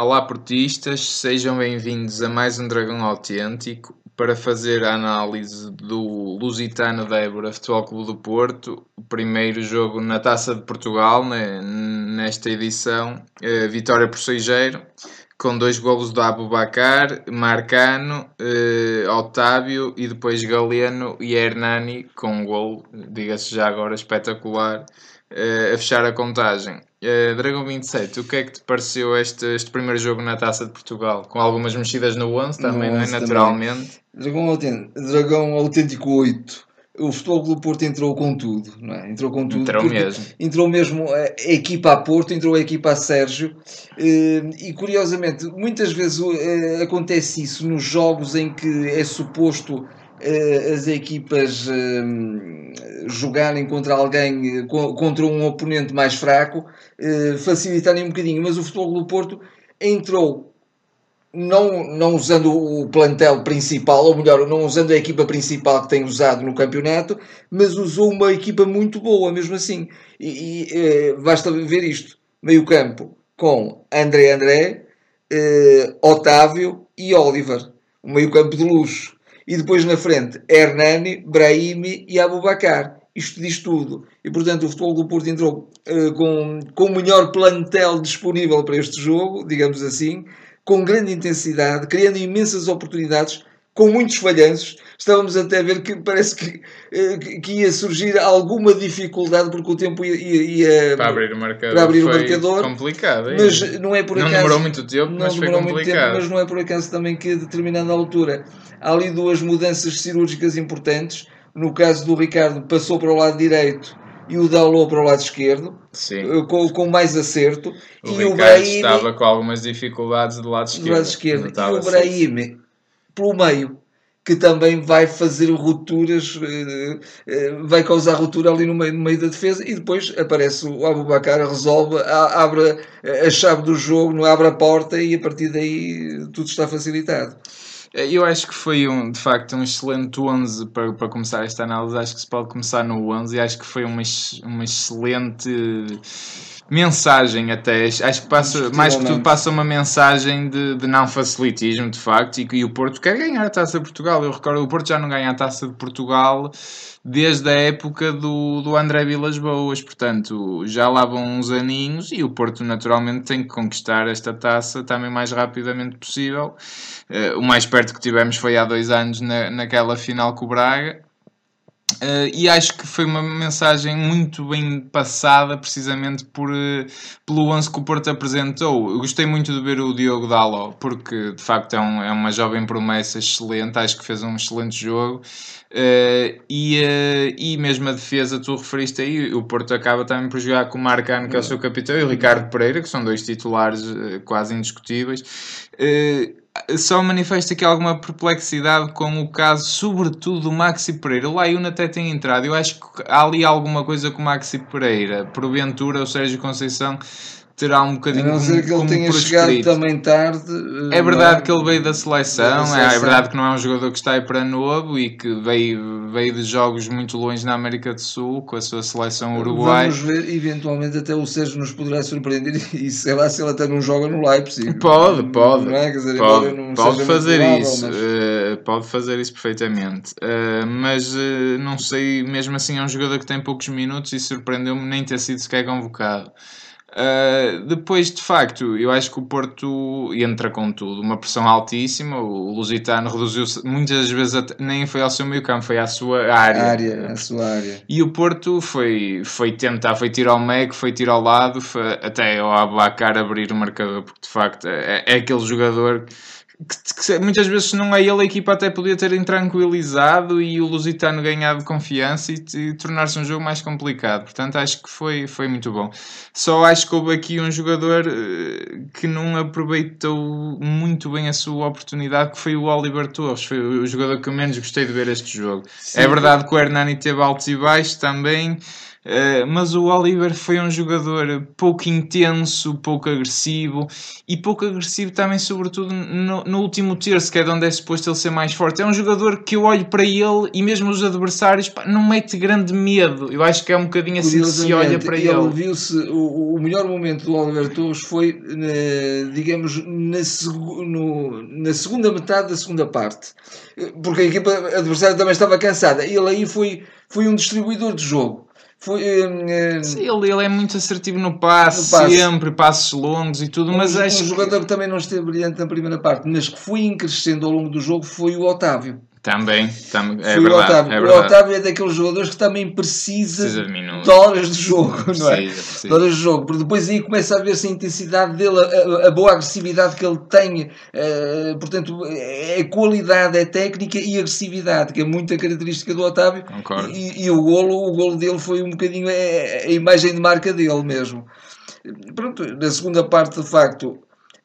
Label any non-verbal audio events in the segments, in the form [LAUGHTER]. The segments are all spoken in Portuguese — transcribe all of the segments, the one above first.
Olá portistas, sejam bem-vindos a mais um Dragão Autêntico para fazer a análise do Lusitano da Évora Futebol Clube do Porto, o primeiro jogo na Taça de Portugal né, nesta edição, eh, vitória por 6 com dois golos do Abubacar, Marcano, eh, Otávio e depois Galeno e Hernani com um golo, diga-se já agora, espetacular, eh, a fechar a contagem. Uh, Dragão 27, o que é que te pareceu este, este primeiro jogo na Taça de Portugal? Com algumas mexidas no 11 também, no 11 não é? Naturalmente. Dragão, autêntico, Dragão Autêntico 8. O Futebol do Porto entrou com tudo, não é? Entrou com tudo. Entrou mesmo. Entrou mesmo a, equipa a Porto, entrou a equipa a Sérgio. Uh, e curiosamente, muitas vezes uh, acontece isso nos jogos em que é suposto eh, as equipas jogarem contra alguém, contra um oponente mais fraco, eh, facilitarem um bocadinho. Mas o Futebol do Porto entrou, não, não usando o plantel principal, ou melhor, não usando a equipa principal que tem usado no campeonato, mas usou uma equipa muito boa, mesmo assim. E, e eh, basta ver isto: meio-campo com André André, Otávio e Oliver. Um meio-campo de luxo e depois na frente Hernani, Brahimi e Abubacar. Isto diz tudo. E portanto o Futebol do Porto entrou uh, com, com o melhor plantel disponível para este jogo, digamos assim, com grande intensidade, criando imensas oportunidades, com muitos falhanços. Estávamos até a ver que parece que, uh, que ia surgir alguma dificuldade porque o tempo ia, ia, para abrir o marcador. Para abrir o marcador complicado. Mas não é por acaso. Não demorou muito tempo, mas foi complicado. Tempo, mas não é por acaso também que a determinada altura há ali duas mudanças cirúrgicas importantes. No caso do Ricardo, passou para o lado direito e o Dalot para o lado esquerdo, eh, com, com, mais acerto. O e Ricardo o Brahim, estava com algumas dificuldades do lado esquerdo. Do lado esquerdo. E o Brahim pelo meio, que também vai fazer rupturas, eh, eh, vai causar ruptura ali no meio, no meio da defesa e depois aparece o Abubacar, resolve, abre a chave do jogo, abre a porta e a partir daí tudo está facilitado. É, eu acho que foi um, de facto um excelente 11 para, para começar esta análise. Acho que se pode começar no 11 e acho que foi uma, uma excelente mensagem até. Acho que passa, mais que tudo passa uma mensagem de, de não facilitismo, de facto, e, e o Porto quer ganhar a Taça de Portugal. Eu recordo, o Porto já não ganha a Taça de Portugal desde a época do, do André Vilas Boas, portanto já lá vão uns aninhos e o Porto naturalmente tem que conquistar esta taça também mais rapidamente possível. Uh, o mais perto que tivemos foi há dois anos na, naquela final com o Braga. Uh, e acho que foi uma mensagem muito bem passada, precisamente por, uh, pelo 11 que o Porto apresentou. Eu gostei muito de ver o Diogo Daló, porque de facto é, um, é uma jovem promessa excelente, acho que fez um excelente jogo. Uh, e, e mesmo a defesa, tu referiste aí, o Porto acaba também por jogar com o Marcano, que é o seu capitão, e o Ricardo Pereira, que são dois titulares quase indiscutíveis só manifesta aqui alguma perplexidade com o caso, sobretudo do Maxi Pereira. O Laiuna até tem entrado. Eu acho que há ali alguma coisa com o Maxi Pereira. Porventura, o Sérgio Conceição terá um bocadinho a não ser que ele tenha chegado também tarde. É verdade é? que ele veio da seleção, seleção. É, é, verdade que não é um jogador que está aí para novo e que veio, veio de jogos muito longe na América do Sul com a sua seleção uruguaia. Vamos ver, eventualmente até o Sérgio nos poderá surpreender [LAUGHS] e sei lá se ele até não joga no Leipzig. Pode, pode. É? Dizer, pode, pode fazer isso, mas... uh, pode fazer isso perfeitamente. Uh, mas uh, não sei, mesmo assim é um jogador que tem poucos minutos e surpreendeu-me nem ter sido sequer convocado. Uh, depois, de facto, eu acho que o Porto entra com tudo, uma pressão altíssima. O Lusitano reduziu-se muitas vezes, nem foi ao seu meio campo, foi à sua área. área, a sua área. E o Porto foi, foi tentar, foi tirar ao Meg, foi tirar ao lado, foi, até ao Abacar abrir o marcador, porque de facto é, é aquele jogador que, que, muitas vezes não é ele, a equipa até podia ter intranquilizado e o Lusitano ganhado confiança e, e tornar-se um jogo mais complicado. Portanto, acho que foi, foi muito bom. Só acho que houve aqui um jogador uh, que não aproveitou muito bem a sua oportunidade, que foi o Oliver Torres. Foi o jogador que eu menos gostei de ver este jogo. Sim. É verdade que o Hernani teve altos e baixos também. Uh, mas o Oliver foi um jogador pouco intenso, pouco agressivo e pouco agressivo também, sobretudo no, no, último terço, que é de onde é suposto ele ser mais forte. É um jogador que eu olho para ele e mesmo os adversários pá, não mete grande medo. Eu acho que é um bocadinho assim que se olha para ele. ele. Viu-se, o, o, melhor momento do Oliver Torres foi, na, digamos, na, seg no, na segunda metade da segunda parte, porque a equipa adversária também estava cansada. Ele aí foi, foi um distribuidor de jogo foi, uh, Sim, ele, ele é muito assertivo no passe, no passe. sempre, passos longos e tudo, mas um, acho um jogador que... que também não esteve brilhante na primeira parte, mas que foi crescendo ao longo do jogo foi o Otávio. Também, tam, é, verdade, o Otávio. é verdade. O Otávio é daqueles jogadores que também precisa, precisa de, de, horas de jogo, precisa, não é? Precisa. De horas de jogo, porque depois aí começa a ver-se a intensidade dele, a, a, boa agressividade que ele tem, uh, portanto, é qualidade, é técnica e agressividade, que é muita característica do Otávio. Concordo. E, e, o golo, o golo dele foi um bocadinho a, é, a imagem de marca dele mesmo. Pronto, na segunda parte, de facto,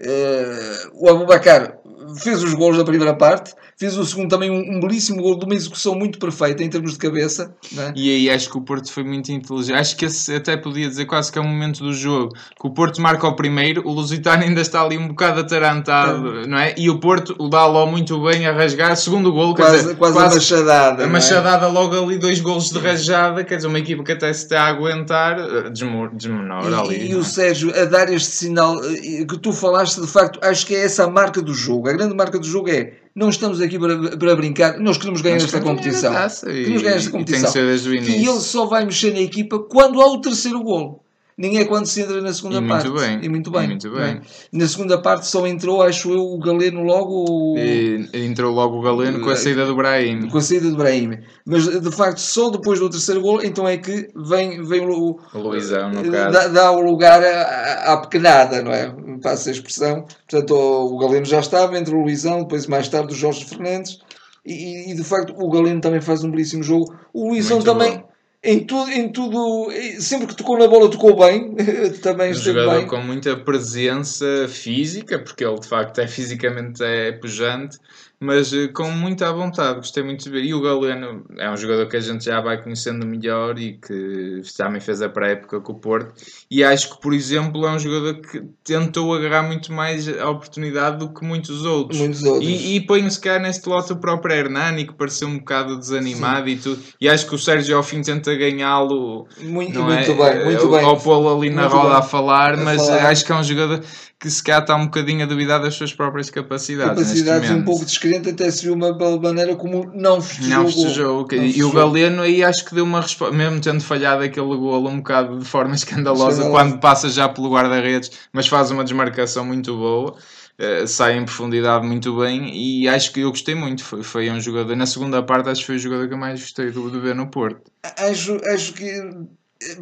uh, o Abubacar fez os gols da primeira parte, fez o segundo também um, um belíssimo gol de uma execução muito perfeita em termos de cabeça. É? E aí acho que o Porto foi muito inteligente. Acho que esse até podia dizer quase que é o momento do jogo que o Porto marca o primeiro, o Lusitano ainda está ali um bocado atarantado, é. não é? E o Porto, o Daló muito bem a rasgar, segundo gol, quase, dizer, quase, quase, a machadada. A é? machadada é? logo ali, dois golos de rajada, quer dizer, uma equipa que até se está a aguentar, eh, desmenor ali. E, e o Sérgio, a dar este sinal eh, que tu falaste, de facto, acho que é essa a marca do jogo. A grande marca do jogo é não estamos aqui para, para brincar, nós queremos ganhar esta competição. Queremos ganhar esta competição. E, e ele só vai mexer na equipa quando há o terceiro golo nem é quando se entra na segunda e parte. Muito bem. E muito bem. E muito bem. É? Na segunda parte só entrou, acho eu, o Galeno logo. E entrou logo o Galeno com a saída do Brahim. Com a saída do Brahim. Mas de facto, só depois do terceiro gol, então é que vem, vem o. O Luizão, no caso. Dá, dá o lugar à, à pequenada, não é? Passa a expressão. Portanto, o, Galeno já estava, entre o Luizão, depois mais tarde o Jorge Fernandes. E, e, de facto o Galeno também faz um belíssimo jogo. O Luizão também. Bom em tudo, em tudo, sempre que tocou na bola tocou bem, [LAUGHS] também um esteve jogador bem. com muita presença física, porque ele de facto é fisicamente é pujante, mas eh, com muita vontade, gostei muito de ver. E o Galeno é um jogador que a gente já vai conhecendo melhor e que também fez a pré-época com o Porto. E acho que, por exemplo, é um jogador que tentou agarrar muito mais a oportunidade do que muitos outros. Muitos outros. E, e põe-se cá neste lote o próprio Hernani, que pareceu um bocado desanimado Sim. e tudo. E acho que o Sérgio ao fim tenta ganhá-lo. Muito, muito é? bem, muito bem. Ao pô-lo ali na muito roda bem. a falar, mas a falar. acho que é um jogador que se calhar está um bocadinho a duvidar das suas próprias capacidades. Capacidades um pouco descrente, até se viu uma maneira como não festejou. Não festejou. Não e o Galeno aí acho que deu uma resposta, mesmo tendo falhado aquele golo um bocado de forma [LAUGHS] escandalosa, quando passa já pelo guarda-redes, mas faz uma desmarcação muito boa. Uh, sai em profundidade muito bem e acho que eu gostei muito. Foi, foi um jogador, na segunda parte, acho que foi o jogador que eu mais gostei de, de ver no Porto. Acho, acho que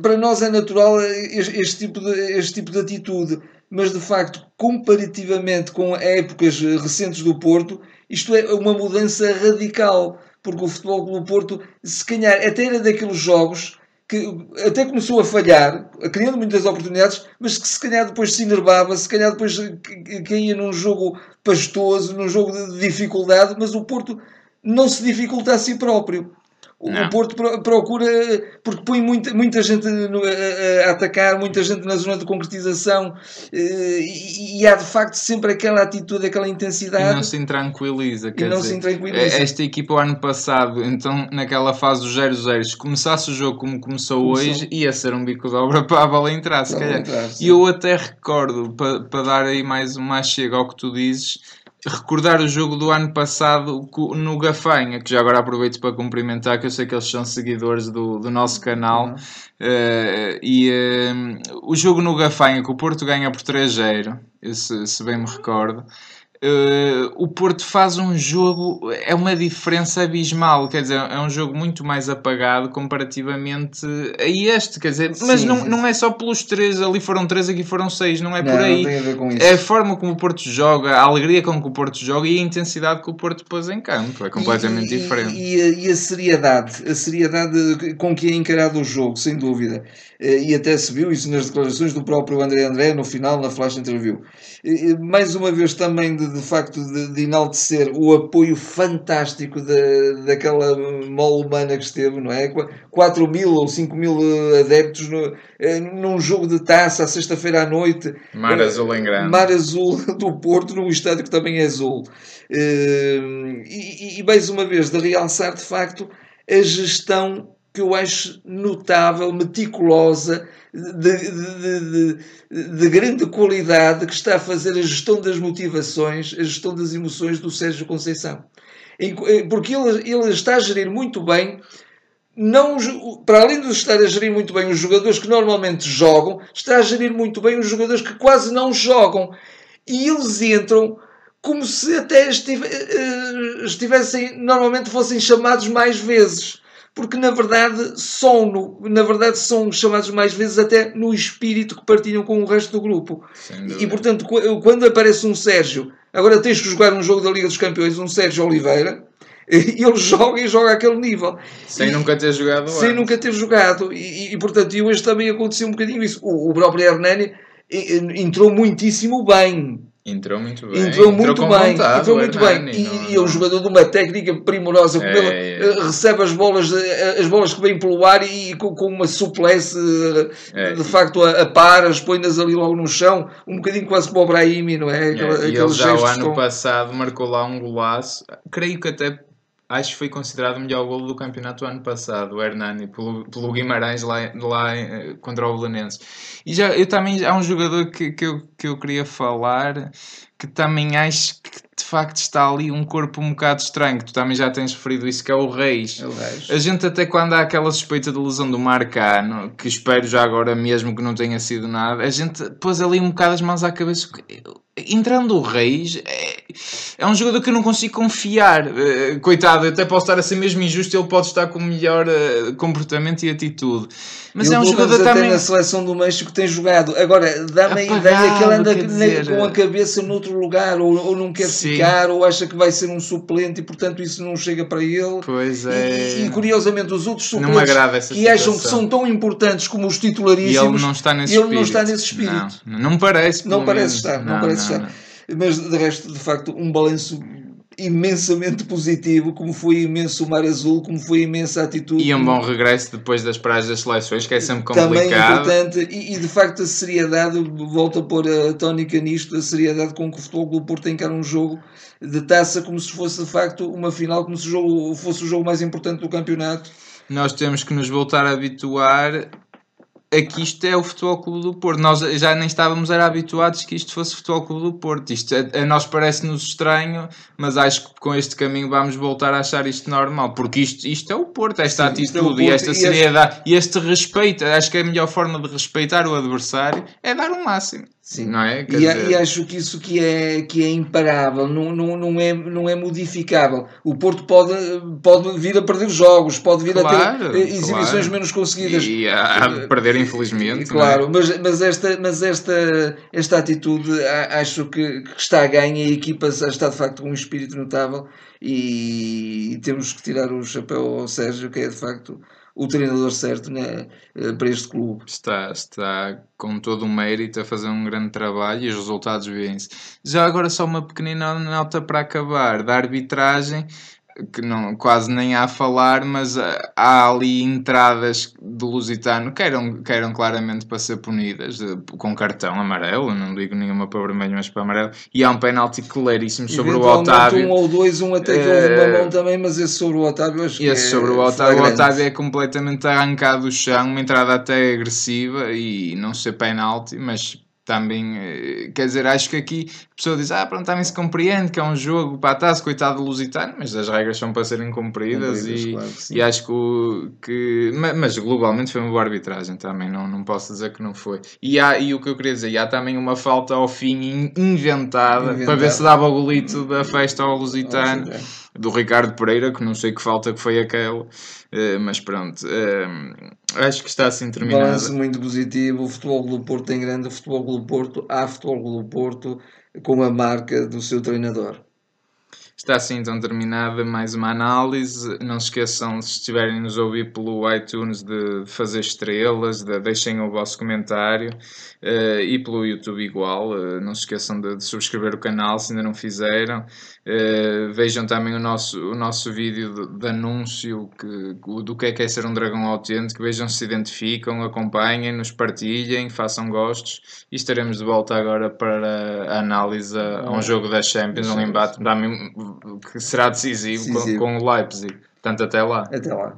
para nós é natural este, este, tipo de, este tipo de atitude mas de facto, comparativamente com épocas recentes do Porto, isto é uma mudança radical, porque o Futebol do Porto, se calhar, até era daqueles jogos que até começou a falhar, criando muitas oportunidades, mas que se calhar depois se enervava, se calhar depois caía num jogo pastoso, num jogo de dificuldade, mas o Porto não se dificulta a si próprio. O. Porto procura, porque põe muita, muita gente a, atacar, muita gente na zona de concretização eh, e, e, há de facto sempre aquela atitude, aquela intensidade. E não se intranquiliza. E não dizer, se intranquiliza. Esta equipa, o ano passado, então naquela fase do 0-0, se começasse o jogo como começou, começou, hoje, ia ser um bico de obra [LAUGHS] para a bola entrar, se calhar. Entrar, e eu até recordo, para, para dar aí mais uma chega ao que tu dizes recordar o jogo do ano passado no Gafanha, que já agora aproveito para cumprimentar, que eu sei que eles são seguidores do, do nosso canal. Uhum. Uh, e uh, o jogo no Gafanha, que o Porto ganha por 3-0, se, se bem me recordo. Uh, o Porto faz um jogo, é uma diferença abismal, quer dizer, é um jogo muito mais apagado comparativamente a este, quer dizer, mas Sim, não, não é só pelos três, ali foram três, aqui foram seis, não é não, por aí. A é a forma como o Porto joga, a alegria com que o Porto joga e a intensidade que o Porto pôs em campo, é completamente e, diferente. E, e, a, e, a, seriedade, a seriedade com que é encarado o jogo, sem dúvida. Eh, e até se viu isso nas declarações do próprio André André no final, na flash interview. Mais uma vez também de de, facto de, de, enaltecer o apoio fantástico de, daquela mole humana que esteve, não é? 4 mil ou 5 mil adeptos no, eh, num jogo de taça à sexta-feira à noite. Mar Azul em grande. Mar Azul [LAUGHS] do Porto, num estádio que também é azul. Eh, e, e mais uma vez, de realçar de facto a gestão que eu acho notável, meticulosa, de, de, de, de, grande qualidade que está a fazer a gestão das motivações, a gestão das emoções do Sérgio Conceição. Eh, porque ele, ele está a gerir muito bem, não, para além de estar a gerir muito bem os jogadores que normalmente jogam, está a gerir muito bem os jogadores que quase não jogam. E eles entram como se até eh, estivessem, normalmente fossem chamados mais vezes porque na verdade são no, na verdade são chamados mais vezes até no espírito que partilham com o resto do grupo. E portanto, quando aparece um Sérgio, agora tens que jogar um jogo da Liga dos Campeões, um Sérgio Oliveira, [LAUGHS] ele joga e joga àquele nível. Sem e, nunca ter jogado. Sem antes. nunca ter jogado. E, e, portanto, e hoje também aconteceu um bocadinho isso. O, o próprio Hernani entrou muitíssimo bem. Entrou muito bem. Entrou muito entrou bem. Vontade, entrou muito Hernani, bem. E, e, é um jogador de uma técnica primorosa. Como é, ele é. Eh, recebe as bolas, eh, as bolas que vêm pelo ar e com, com uma suplesse é, de facto a, a paras, põe-nas ali logo no chão, um bocadinho quase como o Brahimi, não é? Aquela, é. E ele já o ano com... passado marcou lá um golaço. Creio que até acho que foi considerado o melhor golo do campeonato ano passado, o Hernani, pelo, pelo Guimarães lá, lá eh, contra o Belenenses. E já, eu também, há um jogador que, que, eu, que eu queria falar, que também acho que de facto está ali um corpo um bocado estranho, tu também já tens referido isso, que é o Reis. É o Reis. A gente até quando há aquela suspeita de lesão do Marcano, que espero já agora mesmo que não tenha sido nada, a gente pôs ali um bocado as mãos à cabeça entrando o Reis, é, é, um jogador que eu não consigo confiar. Uh, coitado, até posso estar a ser mesmo injusto, ele pode estar com melhor uh, comportamento e atitude. Mas é um jogador também. na seleção do México tem jogado. Agora, dá-me a ideia que ele anda com a cabeça noutro lugar, ou, ou não quer Sim. ficar, ou acha que vai ser um suplente e portanto isso não chega para ele. Pois é. E, e curiosamente, os outros suplentes que acham que são tão importantes como os titularíssimos, e ele não está nesse ele espírito. Não, está nesse espírito. não, não parece. Não parece estar. Não, não parece estar. Mas de resto, de facto, um balanço imensamente positivo, como foi imenso o Mar Azul, como foi imensa a atitude. E um bom regresso depois das praias das seleções, que é sempre complicado. Também importante, e, e de facto a seriedade, volta a pôr a tónica nisto, a seriedade com que o Futebol do Porto encara um jogo de taça como se fosse de facto uma final, como se o jogo, fosse o jogo mais importante do campeonato. Nós temos que nos voltar a habituar é que isto é o Futebol Clube do Porto. Nós já nem estávamos era habituados que isto fosse o Futebol Clube do Porto. Isto a, a nós parece-nos estranho, mas acho que com este caminho vamos voltar a achar isto normal, porque isto, isto é o Porto, esta Sim, atitude é Porto, e esta seriedade e este respeito. Acho que a melhor forma de respeitar o adversário é dar o máximo. Sim. Não é? E, dizer... e, acho que isso que é, que é imparável, não, não, não, é, não é modificável. O Porto pode, pode vir a perder jogos, pode vir claro, a ter exibições claro. menos conseguidas. E de perder, infelizmente. É? Claro, é? mas, mas, esta, mas esta, esta atitude acho que, que está a e a equipa está de facto com um espírito notável e temos que tirar o chapéu ao Sérgio, que é de facto o treinador certo né, para este clube. Está, está com todo o mérito a fazer um grande trabalho e os resultados vêm-se. Já agora só uma pequenina nota para acabar, da arbitragem que não, quase nem há a falar, mas eh, há ali entradas do Lusitano que eram, que eram claramente para ser punidas de, com cartão amarelo, não digo nenhuma para vermelho, mas para amarelo, e há um penalti claríssimo sobre o Otávio. Um ou dois, um até que houve uma mão também, mas esse sobre o Otávio acho esse que sobre é o Otávio, o Otávio é completamente arrancado do chão, uma entrada até agressiva e não ser penalti, mas também, eh, quer dizer, acho que aqui a pessoa diz, ah, pronto, também se compreende que é um jogo para a taça, coitado do Lusitano, mas as regras são para serem cumpridas, e, claro e, acho que, que, mas globalmente foi uma boa arbitragem também, não, não posso dizer que não foi. E, há, e o que eu queria dizer, e há também uma falta ao fim inventada, para ver se dava o golito da festa ao Lusitano, do Ricardo Pereira, que não sei que falta que foi aquela, uh, mas pronto, uh, acho que está assim terminado. Balanço muito positivo, o Futebol do Porto tem grande, o Futebol do Porto, há Futebol do Porto com a marca do seu treinador. Está assim então terminada mais uma análise. Não se esqueçam, se estiverem nos ouvir pelo iTunes, de fazer estrelas, de, deixem o vosso comentário uh, e pelo YouTube igual. Uh, não se esqueçam de, de, subscrever o canal se ainda não fizeram. Uh, vejam também o nosso, o nosso vídeo de, de anúncio que, do que é que é ser um dragão autêntico. Vejam se identificam, acompanhem, nos partilhem, façam gostos e estaremos de volta agora para a análise a, um jogo da Champions, um embate que será decisivo, decisivo. Com, com o Leipzig. Portanto, até lá. Até lá.